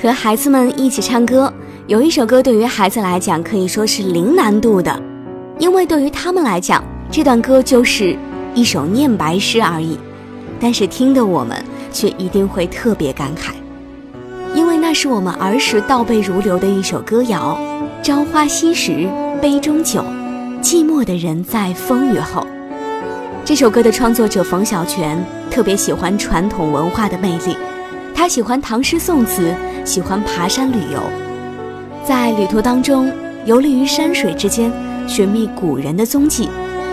和孩子们一起唱歌。有一首歌对于孩子来讲可以说是零难度的，因为对于他们来讲，这段歌就是一首念白诗而已。但是听的我们却一定会特别感慨，因为那是我们儿时倒背如流的一首歌谣：“朝花夕拾杯中酒，寂寞的人在风雨后。”这首歌的创作者冯小泉特别喜欢传统文化的魅力，他喜欢唐诗宋词，喜欢爬山旅游。在旅途当中，游历于山水之间，寻觅古人的踪迹，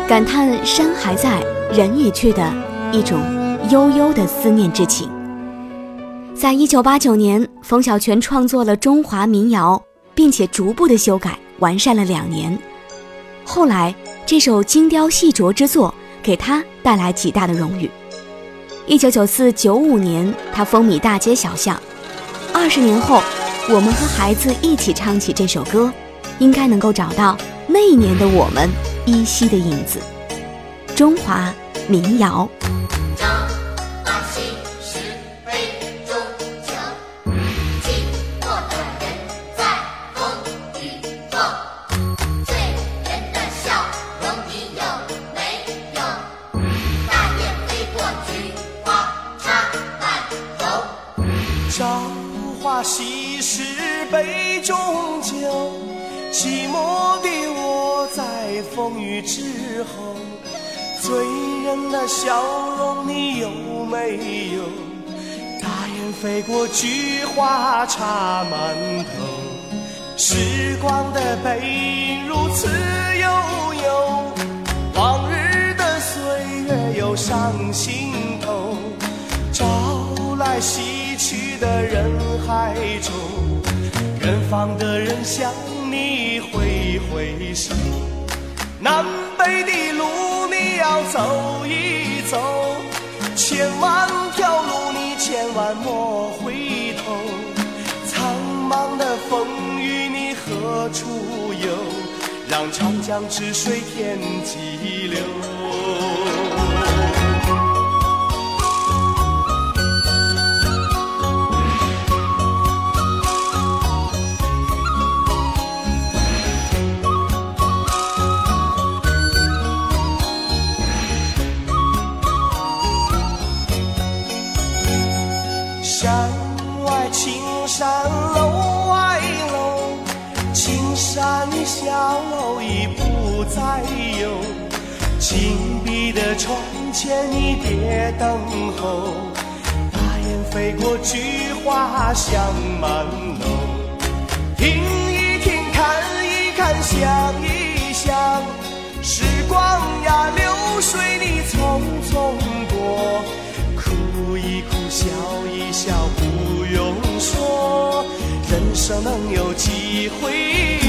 感叹山还在，人已去的一种悠悠的思念之情。在一九八九年，冯小泉创作了中华民谣，并且逐步的修改完善了两年。后来，这首精雕细琢之作给他带来极大的荣誉。一九九四九五年，他风靡大街小巷。二十年后。我们和孩子一起唱起这首歌，应该能够找到那一年的我们依稀的影子。中华民谣。寂寞的我在风雨之后，醉人的笑容你有没有？大雁飞过，菊花插满头，时光的背影如此悠悠，往日的岁月又上心头，朝来夕。去的人海中，远方的人向你挥挥手。南北的路你要走一走，千万条路你千万莫回头。苍茫的风雨你何处游？让长江之水天际流。已不再有紧闭的窗前，你别等候。大雁飞过，菊花香满楼。听一听，看一看，想一想，时光呀，流水你匆匆过。哭一哭，笑一笑，不用说，人生能有几回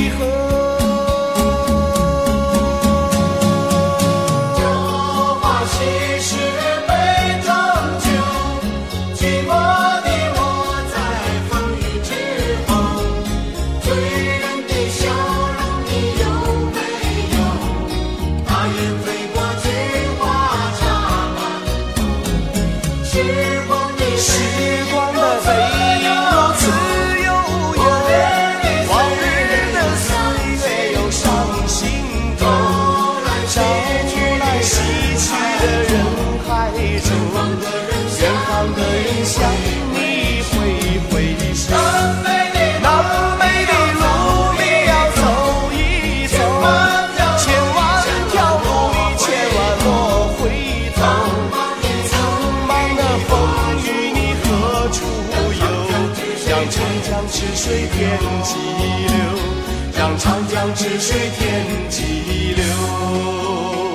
水天际流。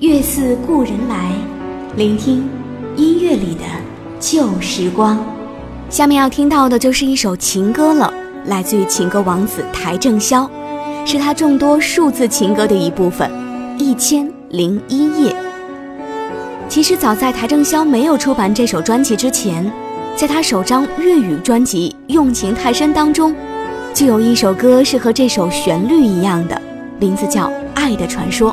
月似故人来，聆听音乐里的旧时光。下面要听到的就是一首情歌了，来自于情歌王子邰正宵，是他众多数字情歌的一部分，《一千零一夜》。其实早在邰正宵没有出版这首专辑之前，在他首张粤语专辑《用情太深》当中，就有一首歌是和这首旋律一样的，名字叫《爱的传说》。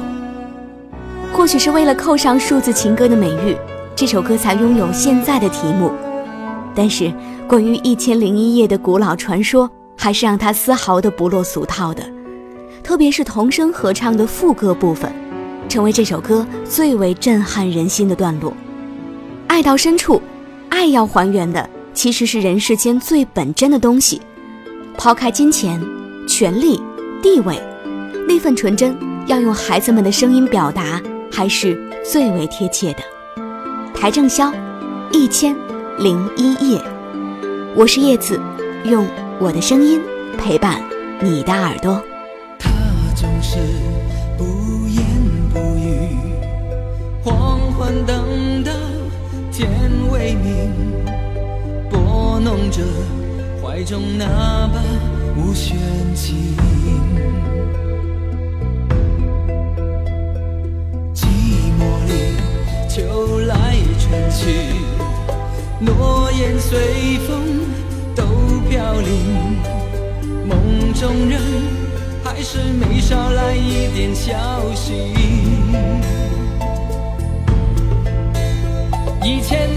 或许是为了扣上数字情歌的美誉，这首歌才拥有现在的题目。但是，关于《一千零一夜》的古老传说，还是让他丝毫的不落俗套的。特别是童声合唱的副歌部分，成为这首歌最为震撼人心的段落。爱到深处，爱要还原的其实是人世间最本真的东西。抛开金钱、权力、地位，那份纯真，要用孩子们的声音表达。还是最为贴切的。邰正宵，一千零一夜。我是叶子，用我的声音陪伴你的耳朵。他总是不言不语，黄昏等到天未明，拨弄着怀中那把无弦琴。秋来春去，诺言随风都飘零。梦中人还是没捎来一点消息。一千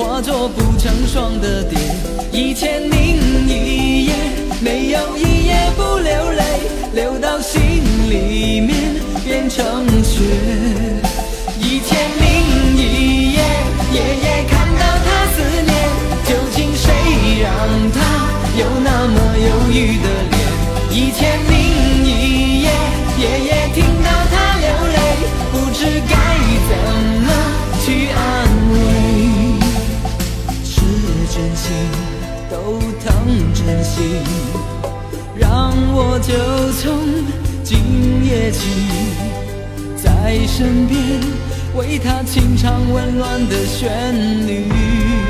化作不成双的蝶一千零一夜没有一夜不流泪流到心里面变成雪。真心都烫，真心让我就从今夜起，在身边为他清唱温暖的旋律。